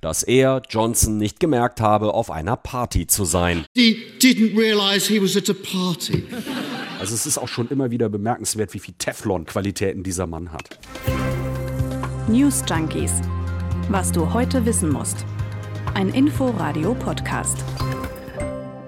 Dass er, Johnson, nicht gemerkt habe, auf einer Party zu sein. He didn't realize he was at a party. Also es ist auch schon immer wieder bemerkenswert, wie viel Teflon-Qualitäten dieser Mann hat. News Junkies. Was du heute wissen musst. Ein Info-Radio-Podcast.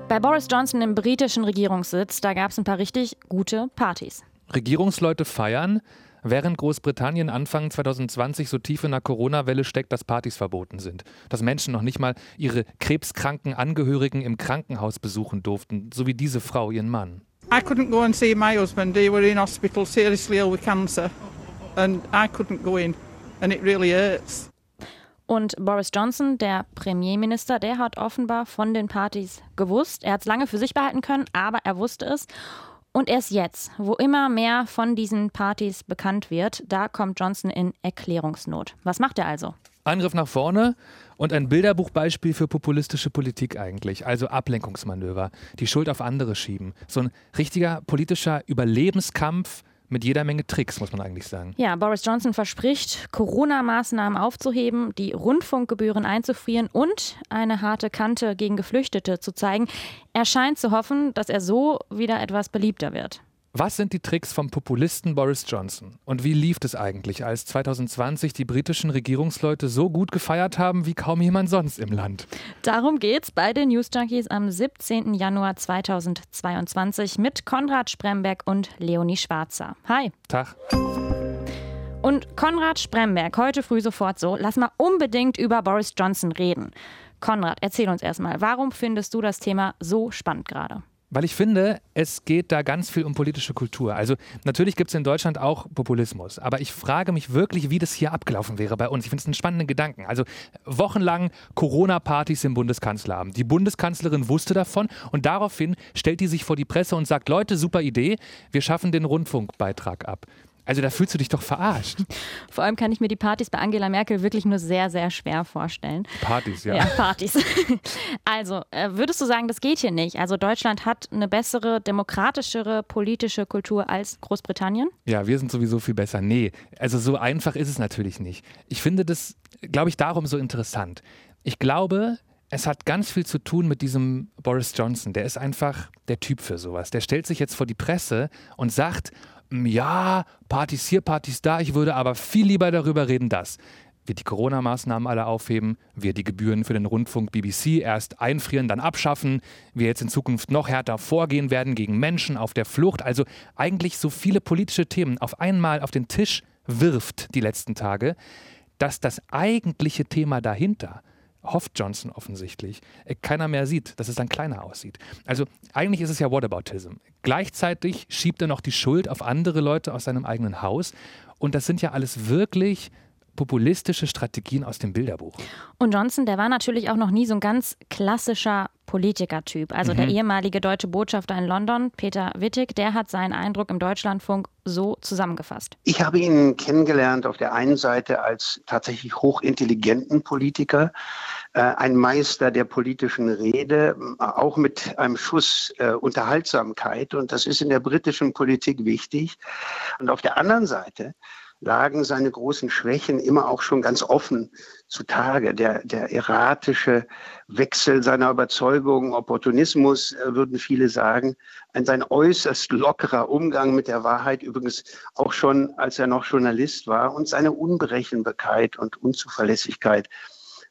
Bei Boris Johnson im britischen Regierungssitz, da gab es ein paar richtig gute Partys. Regierungsleute feiern, während Großbritannien Anfang 2020 so tief in der Corona-Welle steckt, dass Partys verboten sind. Dass Menschen noch nicht mal ihre krebskranken Angehörigen im Krankenhaus besuchen durften, so wie diese Frau ihren Mann. I couldn't go and see my husband. He were in hospital, seriously ill with cancer, and I couldn't go in, and it really hurts. Und Boris Johnson, der Premierminister, der hat offenbar von den Partys gewusst. Er hat es lange für sich behalten können, aber er wusste es. Und erst jetzt, wo immer mehr von diesen Partys bekannt wird, da kommt Johnson in Erklärungsnot. Was macht er also? Angriff nach vorne und ein Bilderbuchbeispiel für populistische Politik eigentlich, also Ablenkungsmanöver, die Schuld auf andere schieben. So ein richtiger politischer Überlebenskampf mit jeder Menge Tricks, muss man eigentlich sagen. Ja, Boris Johnson verspricht, Corona-Maßnahmen aufzuheben, die Rundfunkgebühren einzufrieren und eine harte Kante gegen Geflüchtete zu zeigen. Er scheint zu hoffen, dass er so wieder etwas beliebter wird. Was sind die Tricks vom Populisten Boris Johnson? Und wie lief es eigentlich, als 2020 die britischen Regierungsleute so gut gefeiert haben wie kaum jemand sonst im Land? Darum geht's bei den News Junkies am 17. Januar 2022 mit Konrad Spremberg und Leonie Schwarzer. Hi. Tag. Und Konrad Spremberg, heute früh sofort so, lass mal unbedingt über Boris Johnson reden. Konrad, erzähl uns erstmal, warum findest du das Thema so spannend gerade? Weil ich finde, es geht da ganz viel um politische Kultur. Also natürlich gibt es in Deutschland auch Populismus, aber ich frage mich wirklich, wie das hier abgelaufen wäre bei uns. Ich finde es einen spannenden Gedanken. Also wochenlang Corona-Partys im Bundeskanzleramt. Die Bundeskanzlerin wusste davon und daraufhin stellt die sich vor die Presse und sagt, Leute, super Idee, wir schaffen den Rundfunkbeitrag ab. Also da fühlst du dich doch verarscht. Vor allem kann ich mir die Partys bei Angela Merkel wirklich nur sehr, sehr schwer vorstellen. Partys, ja. Ja, Partys. Also, äh, würdest du sagen, das geht hier nicht? Also Deutschland hat eine bessere, demokratischere politische Kultur als Großbritannien? Ja, wir sind sowieso viel besser. Nee, also so einfach ist es natürlich nicht. Ich finde das, glaube ich, darum so interessant. Ich glaube, es hat ganz viel zu tun mit diesem Boris Johnson. Der ist einfach der Typ für sowas. Der stellt sich jetzt vor die Presse und sagt, ja, Partys hier, Partys da, ich würde aber viel lieber darüber reden, dass wir die Corona-Maßnahmen alle aufheben, wir die Gebühren für den Rundfunk BBC erst einfrieren, dann abschaffen, wir jetzt in Zukunft noch härter vorgehen werden gegen Menschen auf der Flucht. Also eigentlich so viele politische Themen auf einmal auf den Tisch wirft die letzten Tage, dass das eigentliche Thema dahinter, hofft Johnson offensichtlich, äh, keiner mehr sieht, dass es dann kleiner aussieht. Also eigentlich ist es ja Whataboutism. Gleichzeitig schiebt er noch die Schuld auf andere Leute aus seinem eigenen Haus. Und das sind ja alles wirklich populistische Strategien aus dem Bilderbuch. Und Johnson, der war natürlich auch noch nie so ein ganz klassischer Politikertyp. Also mhm. der ehemalige deutsche Botschafter in London, Peter Wittig, der hat seinen Eindruck im Deutschlandfunk so zusammengefasst. Ich habe ihn kennengelernt auf der einen Seite als tatsächlich hochintelligenten Politiker, äh, ein Meister der politischen Rede, auch mit einem Schuss äh, Unterhaltsamkeit. Und das ist in der britischen Politik wichtig. Und auf der anderen Seite lagen seine großen Schwächen immer auch schon ganz offen zutage. Der, der erratische Wechsel seiner Überzeugung, Opportunismus, äh, würden viele sagen, ein sein äußerst lockerer Umgang mit der Wahrheit, übrigens auch schon, als er noch Journalist war, und seine Unberechenbarkeit und Unzuverlässigkeit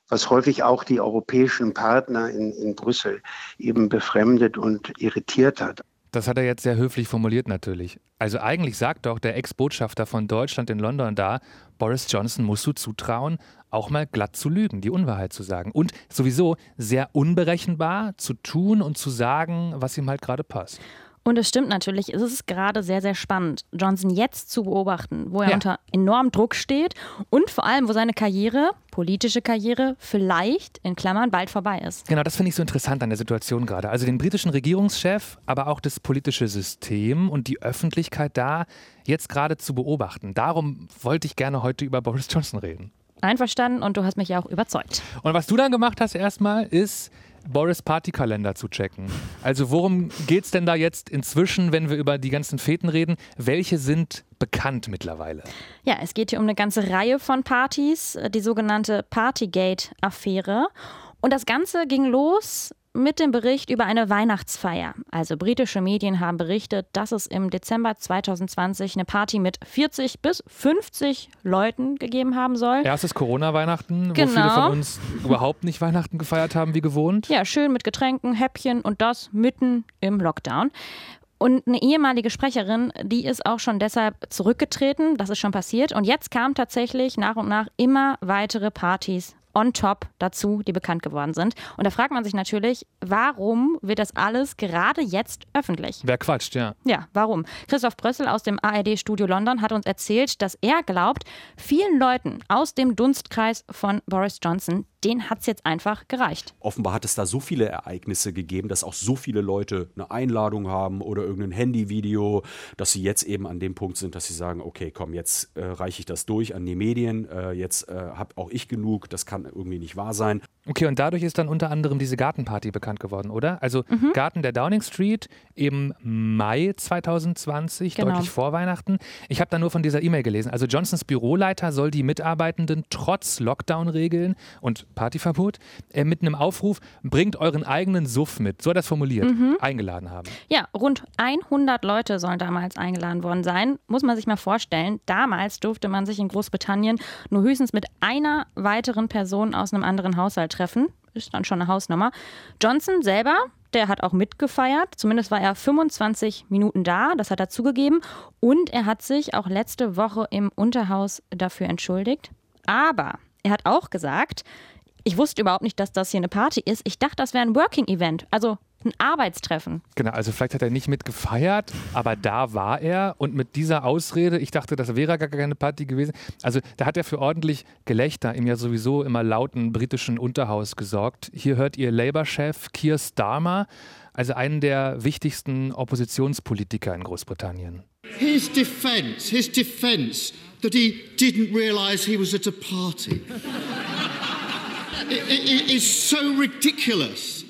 was häufig auch die europäischen Partner in, in Brüssel eben befremdet und irritiert hat. Das hat er jetzt sehr höflich formuliert natürlich. Also eigentlich sagt doch der Ex-Botschafter von Deutschland in London da, Boris Johnson musst du zutrauen, auch mal glatt zu lügen, die Unwahrheit zu sagen. Und sowieso sehr unberechenbar zu tun und zu sagen, was ihm halt gerade passt. Und es stimmt natürlich, es ist gerade sehr, sehr spannend, Johnson jetzt zu beobachten, wo er ja. unter enormem Druck steht und vor allem, wo seine Karriere, politische Karriere, vielleicht in Klammern bald vorbei ist. Genau, das finde ich so interessant an der Situation gerade. Also den britischen Regierungschef, aber auch das politische System und die Öffentlichkeit da jetzt gerade zu beobachten. Darum wollte ich gerne heute über Boris Johnson reden. Einverstanden und du hast mich ja auch überzeugt. Und was du dann gemacht hast erstmal ist Boris Partykalender zu checken. Also worum geht es denn da jetzt inzwischen, wenn wir über die ganzen Feten reden? Welche sind bekannt mittlerweile? Ja, es geht hier um eine ganze Reihe von Partys, die sogenannte Partygate-Affäre. Und das Ganze ging los mit dem Bericht über eine Weihnachtsfeier. Also britische Medien haben berichtet, dass es im Dezember 2020 eine Party mit 40 bis 50 Leuten gegeben haben soll. Erstes Corona-Weihnachten, Genau. wo viele von uns überhaupt nicht Weihnachten gefeiert haben wie gewohnt. Ja, schön mit Getränken, Häppchen und das mitten im Lockdown. Und eine ehemalige Sprecherin, die ist auch schon deshalb zurückgetreten. Das ist schon passiert. Und jetzt kamen tatsächlich nach und nach immer weitere Partys on top dazu, die bekannt geworden sind. Und da fragt man sich natürlich, warum wird das alles gerade jetzt öffentlich? Wer quatscht, ja. Ja, warum? Christoph Brössel aus dem ARD-Studio London hat uns erzählt, dass er glaubt, vielen Leuten aus dem Dunstkreis von Boris Johnson, denen hat es jetzt einfach gereicht. Offenbar hat es da so viele Ereignisse gegeben, dass auch so viele Leute eine Einladung haben oder irgendein Handyvideo, dass sie jetzt eben an dem Punkt sind, dass sie sagen, okay, komm, jetzt äh, reiche ich das durch an die Medien, äh, jetzt äh, habe auch ich genug, das kann irgendwie nicht wahr sein. Okay, und dadurch ist dann unter anderem diese Gartenparty bekannt geworden, oder? Also Mhm. Garten der Downing Street im Mai 2020, Genau. deutlich vor Weihnachten. Ich habe da nur von dieser E-Mail gelesen. Also Johnsons Büroleiter soll die Mitarbeitenden trotz Lockdown-Regeln und Partyverbot äh, mit einem Aufruf, bringt euren eigenen Suff mit, so hat das formuliert, Mhm. eingeladen haben. Ja, rund 100 Leute sollen damals eingeladen worden sein. Muss man sich mal vorstellen. Damals durfte man sich in Großbritannien nur höchstens mit einer weiteren Person aus einem anderen Haushalt treffen. Ist dann schon eine Hausnummer. Johnson selber, der hat auch mitgefeiert. Zumindest war er 25 Minuten da. Das hat er zugegeben. Und er hat sich auch letzte Woche im Unterhaus dafür entschuldigt. Aber er hat auch gesagt, ich wusste überhaupt nicht, dass das hier eine Party ist. Ich dachte, das wäre ein Working-Event, also ein Arbeitstreffen. Genau, also vielleicht hat er nicht mit gefeiert, aber da war er und mit dieser Ausrede, ich dachte, das wäre gar keine Party gewesen. Also da hat er für ordentlich Gelächter im ja sowieso immer lauten britischen Unterhaus gesorgt. Hier hört ihr Labour-Chef Keir Starmer, also einen der wichtigsten Oppositionspolitiker in Großbritannien. His defence, his defence that he didn't realise he was at a party i- i- i- is so ridiculous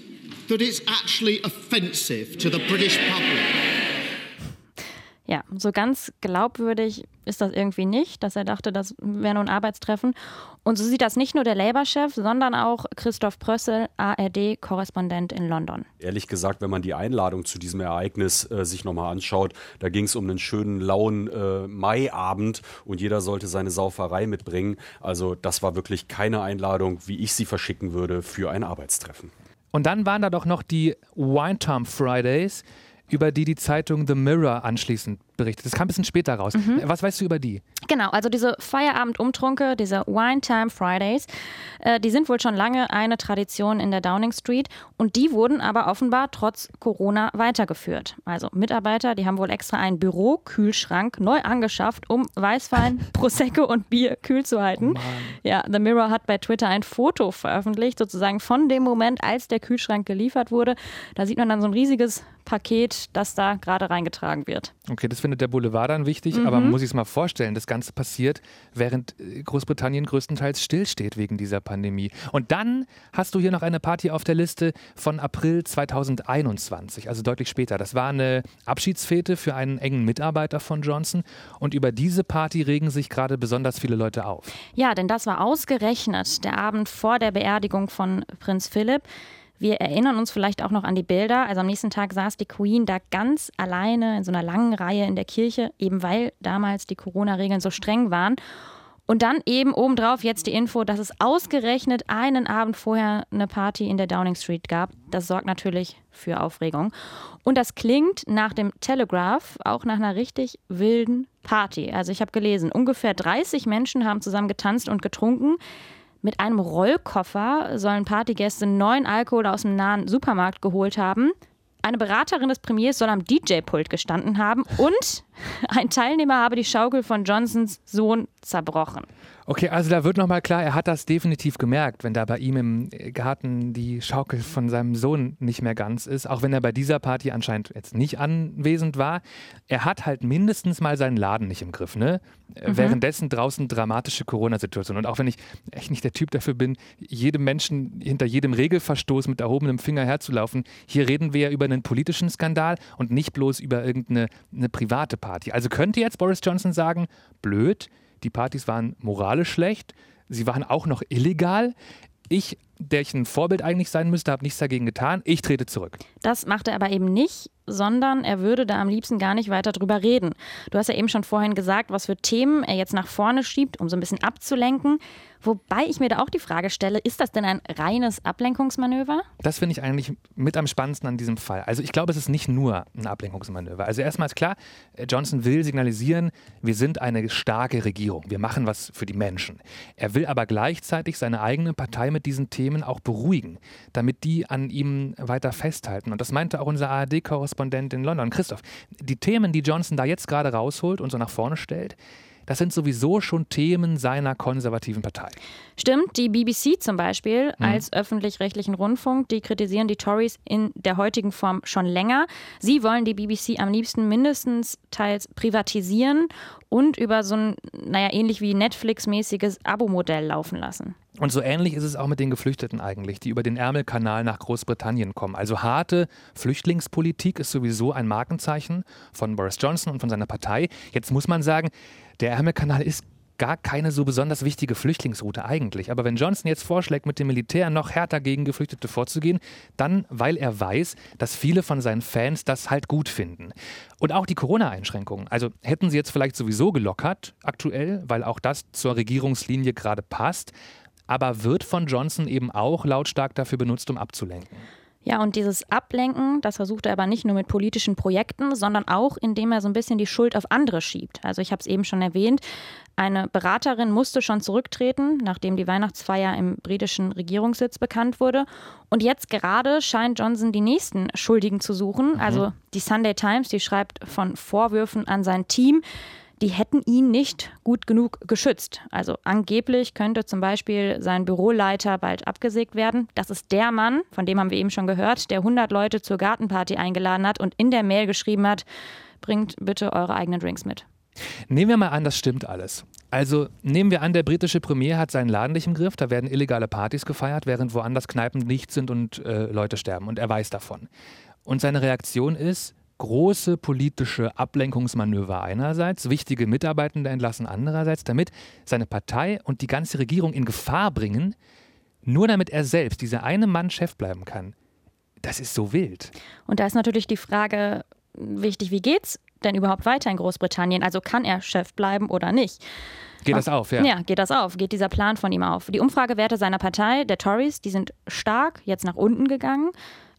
that it's actually offensive to the British public. Ja, so ganz glaubwürdig ist das irgendwie nicht, dass er dachte, das wäre nur ein Arbeitstreffen. Und so sieht das nicht nur der Labour-Chef, sondern auch Christoph Prössel, ARD-Korrespondent in London. Ehrlich gesagt, wenn man die Einladung zu diesem Ereignis äh, sich nochmal anschaut, da ging es um einen schönen, lauen äh, Maiabend und jeder sollte seine Sauferei mitbringen. Also das war wirklich keine Einladung, wie ich sie verschicken würde, für ein Arbeitstreffen. Und dann waren da doch noch die Wine Time Fridays, über die die Zeitung The Mirror anschließend berichtet. Das kam ein bisschen später raus. Was weißt du über die? Genau, also diese Feierabend-Umtrunke, diese Wine Time Fridays, äh, die sind wohl schon lange eine Tradition in der Downing Street und die wurden aber offenbar trotz Corona weitergeführt. Also Mitarbeiter, die haben wohl extra einen Bürokühlschrank neu angeschafft, um Weißwein, Prosecco und Bier kühl zu halten. ja, The Mirror hat bei Twitter ein Foto veröffentlicht, sozusagen von dem Moment, als der Kühlschrank geliefert wurde. Da sieht man dann so ein riesiges Paket, das da gerade reingetragen wird. Okay, das findet der Boulevard dann wichtig, aber man muss sich es mal vorstellen, das Ganze passiert, während äh, Großbritannien größtenteils stillsteht wegen dieser Pandemie. Und dann hast du hier noch eine Party auf der Liste von April 2021, also deutlich später. Das war eine Abschiedsfete für einen engen Mitarbeiter von Johnson und über diese Party regen sich gerade besonders viele Leute auf. Ja, denn das war ausgerechnet der Abend vor der Beerdigung von Prinz Philipp. Wir erinnern uns vielleicht auch noch an die Bilder. Also am nächsten Tag saß die Queen da ganz alleine in so einer langen Reihe in der Kirche, eben weil damals die Corona-Regeln so streng waren. Und dann eben obendrauf jetzt die Info, dass es ausgerechnet einen Abend vorher eine Party in der Downing Street gab. Das sorgt natürlich für Aufregung. Und das klingt nach dem Telegraph auch nach einer richtig wilden Party. Also ich habe gelesen, ungefähr 30 Menschen haben zusammen getanzt und getrunken. Mit einem Rollkoffer sollen Partygäste neuen Alkohol aus dem nahen Supermarkt geholt haben. Eine Beraterin des Premiers soll am DJ-Pult gestanden haben und Ein Teilnehmer habe die Schaukel von Johnsons Sohn zerbrochen. Okay, also da wird nochmal klar, er hat das definitiv gemerkt, wenn da bei ihm im Garten die Schaukel von seinem Sohn nicht mehr ganz ist, auch wenn er bei dieser Party anscheinend jetzt nicht anwesend war. Er hat halt mindestens mal seinen Laden nicht im Griff, ne? Mhm. Währenddessen draußen dramatische Corona-Situation. Und auch wenn ich echt nicht der Typ dafür bin, jedem Menschen hinter jedem Regelverstoß mit erhobenem Finger herzulaufen, hier reden wir ja über einen politischen Skandal und nicht bloß über irgendeine eine private Party. Also könnte jetzt Boris Johnson sagen, blöd, die Partys waren moralisch schlecht, sie waren auch noch illegal. Ich, der ich ein Vorbild eigentlich sein müsste, habe nichts dagegen getan. Ich trete zurück. Das macht er aber eben nicht sondern er würde da am liebsten gar nicht weiter drüber reden. Du hast ja eben schon vorhin gesagt, was für Themen er jetzt nach vorne schiebt, um so ein bisschen abzulenken. Wobei ich mir da auch die Frage stelle, ist das denn ein reines Ablenkungsmanöver? Das finde ich eigentlich mit am spannendsten an diesem Fall. Also ich glaube, es ist nicht nur ein Ablenkungsmanöver. Also erstmal ist klar, Johnson will signalisieren, wir sind eine starke Regierung, wir machen was für die Menschen. Er will aber gleichzeitig seine eigene Partei mit diesen Themen auch beruhigen, damit die an ihm weiter festhalten. Und das meinte auch unser ARD-Korrespondent Korrespondent in London. Christoph, die Themen, die Johnson da jetzt gerade rausholt und so nach vorne stellt, das sind sowieso schon Themen seiner konservativen Partei. Stimmt, die BBC zum Beispiel mhm. als öffentlich-rechtlichen Rundfunk, die kritisieren die Tories in der heutigen Form schon länger. Sie wollen die BBC am liebsten mindestens teils privatisieren und über so ein, naja, ähnlich wie Netflix-mäßiges Abo-Modell laufen lassen. Und so ähnlich ist es auch mit den Geflüchteten eigentlich, die über den Ärmelkanal nach Großbritannien kommen. Also harte Flüchtlingspolitik ist sowieso ein Markenzeichen von Boris Johnson und von seiner Partei. Jetzt muss man sagen, der Ärmelkanal ist gar keine so besonders wichtige Flüchtlingsroute eigentlich. Aber wenn Johnson jetzt vorschlägt, mit dem Militär noch härter gegen Geflüchtete vorzugehen, dann, weil er weiß, dass viele von seinen Fans das halt gut finden. Und auch die Corona-Einschränkungen. Also hätten sie jetzt vielleicht sowieso gelockert, aktuell, weil auch das zur Regierungslinie gerade passt. Aber wird von Johnson eben auch lautstark dafür benutzt, um abzulenken. Ja, und dieses Ablenken, das versucht er aber nicht nur mit politischen Projekten, sondern auch, indem er so ein bisschen die Schuld auf andere schiebt. Also ich habe es eben schon erwähnt, eine Beraterin musste schon zurücktreten, nachdem die Weihnachtsfeier im britischen Regierungssitz bekannt wurde. Und jetzt gerade scheint Johnson die nächsten Schuldigen zu suchen. Mhm. Also die Sunday Times, die schreibt von Vorwürfen an sein Team die hätten ihn nicht gut genug geschützt. Also angeblich könnte zum Beispiel sein Büroleiter bald abgesägt werden. Das ist der Mann, von dem haben wir eben schon gehört, der 100 Leute zur Gartenparty eingeladen hat und in der Mail geschrieben hat, bringt bitte eure eigenen Drinks mit. Nehmen wir mal an, das stimmt alles. Also nehmen wir an, der britische Premier hat seinen Laden nicht im Griff, da werden illegale Partys gefeiert, während woanders Kneipen nicht sind und äh, Leute sterben und er weiß davon. Und seine Reaktion ist, große politische Ablenkungsmanöver einerseits, wichtige Mitarbeitende entlassen andererseits, damit seine Partei und die ganze Regierung in Gefahr bringen, nur damit er selbst, dieser eine Mann, Chef bleiben kann. Das ist so wild. Und da ist natürlich die Frage wichtig, wie geht's denn überhaupt weiter in Großbritannien? Also kann er Chef bleiben oder nicht? Geht das auf, ja? Ja, geht das auf, geht dieser Plan von ihm auf. Die Umfragewerte seiner Partei, der Tories, die sind stark jetzt nach unten gegangen.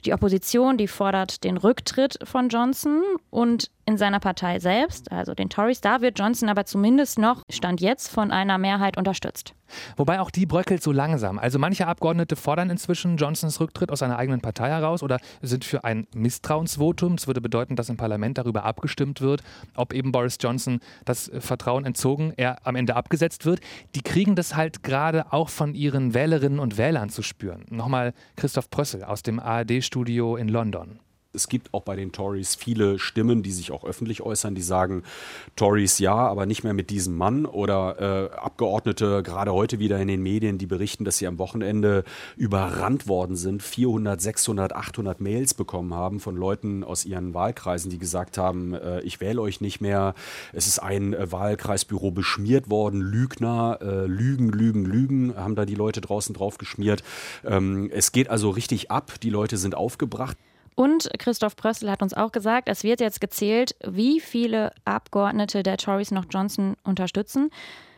Die Opposition, die fordert den Rücktritt von Johnson und in seiner Partei selbst, also den Tories, da wird Johnson aber zumindest noch, stand jetzt, von einer Mehrheit unterstützt. Wobei auch die bröckelt so langsam. Also manche Abgeordnete fordern inzwischen Johnsons Rücktritt aus seiner eigenen Partei heraus oder sind für ein Misstrauensvotum. Das würde bedeuten, dass im Parlament darüber abgestimmt wird, ob eben Boris Johnson das Vertrauen entzogen, er am Ende abgesetzt wird. Die kriegen das halt gerade auch von ihren Wählerinnen und Wählern zu spüren. Nochmal Christoph Prössel aus dem ARD-Studio in London es gibt auch bei den Tories viele Stimmen, die sich auch öffentlich äußern, die sagen, Tories ja, aber nicht mehr mit diesem Mann. Oder äh, Abgeordnete, gerade heute wieder in den Medien, die berichten, dass sie am Wochenende überrannt worden sind, 400, 600, 800 Mails bekommen haben von Leuten aus ihren Wahlkreisen, die gesagt haben, äh, ich wähle euch nicht mehr. Es ist ein äh, Wahlkreisbüro beschmiert worden, Lügner, äh, Lügen, Lügen, Lügen, haben da die Leute draußen drauf geschmiert. Ähm, es geht also richtig ab, die Leute sind aufgebracht. Und Christoph Prössel hat uns auch gesagt, es wird jetzt gezählt, wie viele Abgeordnete der Tories noch Johnson unterstützen.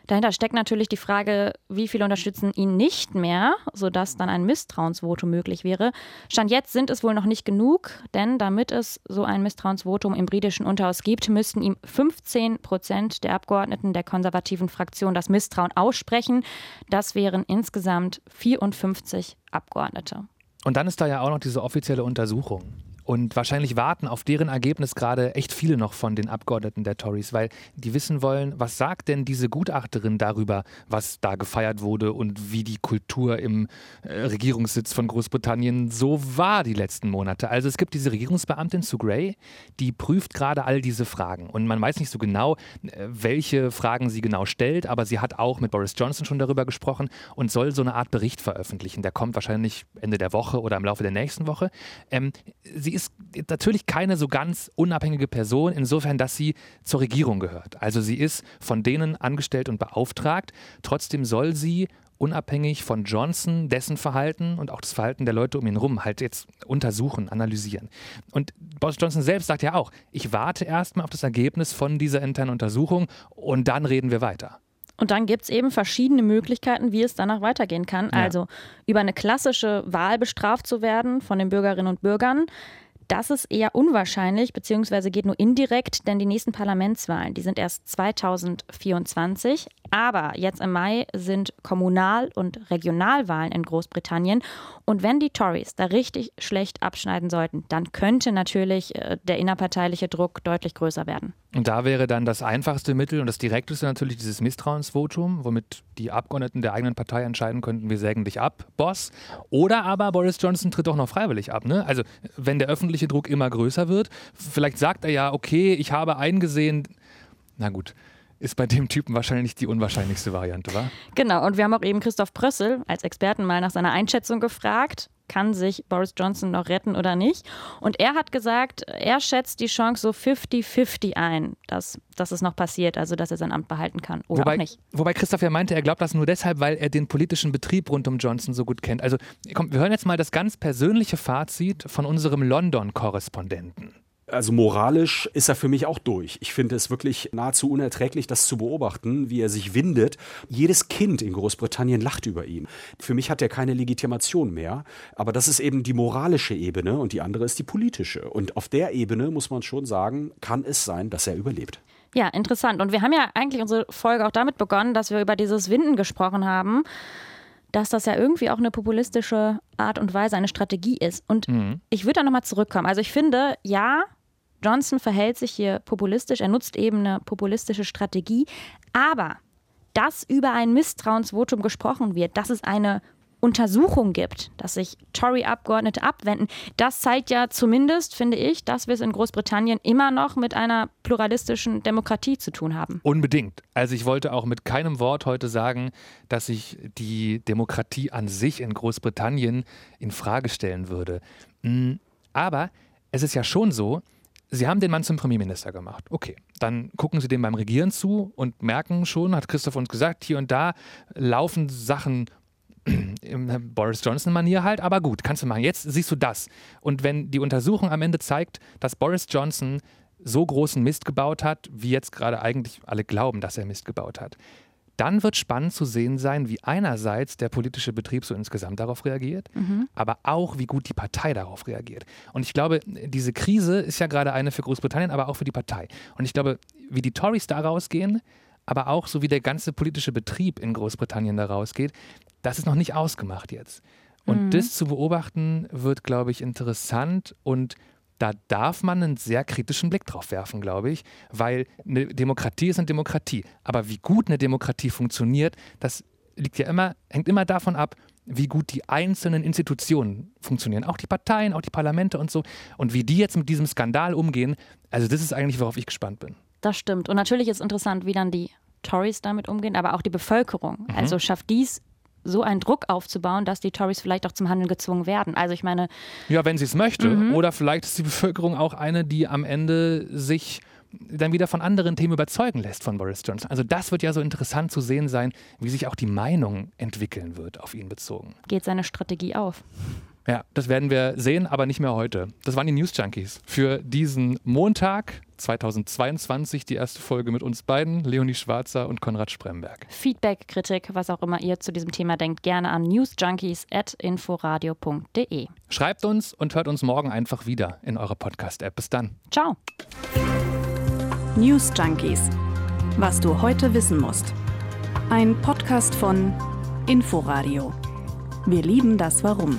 Dahinter steckt natürlich die Frage, wie viele unterstützen ihn nicht mehr, sodass dann ein Misstrauensvotum möglich wäre. Stand jetzt sind es wohl noch nicht genug, denn damit es so ein Misstrauensvotum im britischen Unterhaus gibt, müssten ihm 15 Prozent der Abgeordneten der konservativen Fraktion das Misstrauen aussprechen. Das wären insgesamt 54 Abgeordnete. Und dann ist da ja auch noch diese offizielle Untersuchung. Und wahrscheinlich warten auf deren Ergebnis gerade echt viele noch von den Abgeordneten der Tories, weil die wissen wollen, was sagt denn diese Gutachterin darüber, was da gefeiert wurde und wie die Kultur im äh, Regierungssitz von Großbritannien so war die letzten Monate. Also es gibt diese Regierungsbeamtin Sue Gray, die prüft gerade all diese Fragen. Und man weiß nicht so genau, äh, welche Fragen sie genau stellt, aber sie hat auch mit Boris Johnson schon darüber gesprochen und soll so eine Art Bericht veröffentlichen. Der kommt wahrscheinlich Ende der Woche oder im Laufe der nächsten Woche. Ähm, sie ist natürlich keine so ganz unabhängige Person, insofern, dass sie zur Regierung gehört. Also sie ist von denen angestellt und beauftragt. Trotzdem soll sie unabhängig von Johnson, dessen Verhalten und auch das Verhalten der Leute um ihn herum halt jetzt untersuchen, analysieren. Und Boris Johnson selbst sagt ja auch, ich warte erstmal auf das Ergebnis von dieser internen Untersuchung und dann reden wir weiter. Und dann gibt es eben verschiedene Möglichkeiten, wie es danach weitergehen kann. Ja. Also über eine klassische Wahl bestraft zu werden von den Bürgerinnen und Bürgern. Das ist eher unwahrscheinlich, beziehungsweise geht nur indirekt, denn die nächsten Parlamentswahlen, die sind erst 2024. Aber jetzt im Mai sind Kommunal- und Regionalwahlen in Großbritannien. Und wenn die Tories da richtig schlecht abschneiden sollten, dann könnte natürlich äh, der innerparteiliche Druck deutlich größer werden. Und da wäre dann das einfachste Mittel und das direkteste natürlich dieses Misstrauensvotum, womit die Abgeordneten der eigenen Partei entscheiden könnten, wir sägen dich ab, Boss. Oder aber Boris Johnson tritt doch noch freiwillig ab. Ne? Also wenn der öffentliche Druck immer größer wird, vielleicht sagt er ja, okay, ich habe eingesehen, na gut, ist bei dem Typen wahrscheinlich die unwahrscheinlichste Variante, wa? Genau, und wir haben auch eben Christoph Prössel als Experten mal nach seiner Einschätzung gefragt. Kann sich Boris Johnson noch retten oder nicht? Und er hat gesagt, er schätzt die Chance so 50-50 ein, dass, dass es noch passiert, also dass er sein Amt behalten kann oder wobei, auch nicht. Wobei Christoph ja meinte, er glaubt das nur deshalb, weil er den politischen Betrieb rund um Johnson so gut kennt. Also komm, wir hören jetzt mal das ganz persönliche Fazit von unserem London-Korrespondenten also moralisch ist er für mich auch durch. Ich finde es wirklich nahezu unerträglich, das zu beobachten, wie er sich windet. Jedes Kind in Großbritannien lacht über ihn. Für mich hat er keine Legitimation mehr. Aber das ist eben die moralische Ebene und die andere ist die politische. Und auf der Ebene muss man schon sagen, kann es sein, dass er überlebt. Ja, interessant. Und wir haben ja eigentlich unsere Folge auch damit begonnen, dass wir über dieses Winden gesprochen haben dass das ja irgendwie auch eine populistische Art und Weise, eine Strategie ist. Und mhm. ich würde da nochmal zurückkommen. Also ich finde, ja, Johnson verhält sich hier populistisch, er nutzt eben eine populistische Strategie, aber dass über ein Misstrauensvotum gesprochen wird, dass es eine Untersuchung gibt, dass sich Tory-Abgeordnete abwenden, das zeigt ja zumindest, finde ich, dass wir es in Großbritannien immer noch mit einer pluralistischen Demokratie zu tun haben. Unbedingt. Also ich wollte auch mit keinem Wort heute sagen, dass ich die Demokratie an sich in Großbritannien in Frage stellen würde. Hm, aber es ist ja schon so, Sie haben den Mann zum Premierminister gemacht. Okay, dann gucken Sie dem beim Regieren zu und merken schon, hat Christoph uns gesagt, hier und da laufen Sachen im Boris Johnson-Manier halt, aber gut, kannst du machen. Jetzt siehst du das. Und wenn die Untersuchung am Ende zeigt, dass Boris Johnson so großen Mist gebaut hat, wie jetzt gerade eigentlich alle glauben, dass er Mist gebaut hat, dann wird spannend zu sehen sein, wie einerseits der politische Betrieb so insgesamt darauf reagiert, mhm. aber auch, wie gut die Partei darauf reagiert. Und ich glaube, diese Krise ist ja gerade eine für Großbritannien, aber auch für die Partei. Und ich glaube, wie die Tories da rausgehen, aber auch so wie der ganze politische Betrieb in Großbritannien da rausgeht, das ist noch nicht ausgemacht jetzt. Und mhm. das zu beobachten wird, glaube ich, interessant und da darf man einen sehr kritischen Blick drauf werfen, glaube ich, weil eine Demokratie ist eine Demokratie. Aber wie gut eine Demokratie funktioniert, das liegt ja immer, hängt immer davon ab, wie gut die einzelnen Institutionen funktionieren. Auch die Parteien, auch die Parlamente und so. Und wie die jetzt mit diesem Skandal umgehen, also das ist eigentlich, worauf ich gespannt bin. Das stimmt. Und natürlich ist interessant, wie dann die Tories damit umgehen, aber auch die Bevölkerung. Mhm. Also schafft dies so einen Druck aufzubauen, dass die Tories vielleicht auch zum Handeln gezwungen werden. Also ich meine. Ja, wenn sie es möchte. Mhm. Oder vielleicht ist die Bevölkerung auch eine, die am Ende sich dann wieder von anderen Themen überzeugen lässt von Boris Johnson. Also das wird ja so interessant zu sehen sein, wie sich auch die Meinung entwickeln wird auf ihn bezogen. Geht seine Strategie auf? Ja, das werden wir sehen, aber nicht mehr heute. Das waren die News Junkies für diesen Montag 2022, die erste Folge mit uns beiden, Leonie Schwarzer und Konrad Spremberg. Feedback, Kritik, was auch immer ihr zu diesem Thema denkt, gerne an newsjunkies.inforadio.de. Schreibt uns und hört uns morgen einfach wieder in eurer Podcast-App. Bis dann. Ciao. News Junkies. Was du heute wissen musst. Ein Podcast von Inforadio. Wir lieben das Warum.